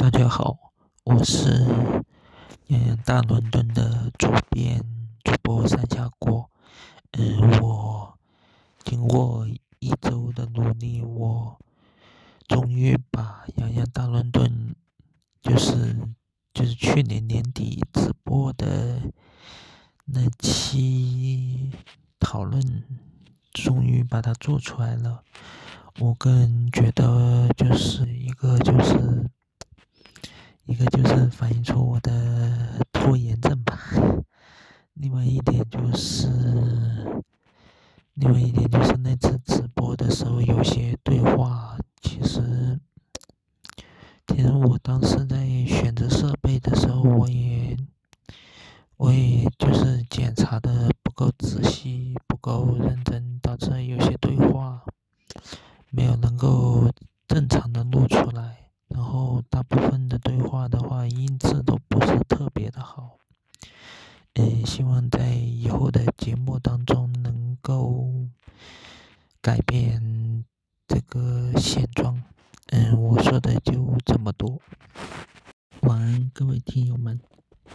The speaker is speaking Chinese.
大家好，我是洋洋大伦敦的主编主播三下锅。嗯，我经过一周的努力，我终于把洋洋大伦敦就是就是去年年底直播的那期讨论，终于把它做出来了。我个人觉得，就是一个就是。一个就是反映出我的拖延症吧，另外一点就是，另外一点就是那次直播的时候有些对话，其实，其实我当时在选择设备的时候，我也，我也就是检查的不够仔细，不够认真，导致有些对话没有能够正常的录出来。然后大部分的对话的话，音质都不是特别的好。嗯，希望在以后的节目当中能够改变这个现状。嗯，我说的就这么多。晚安，各位听友们。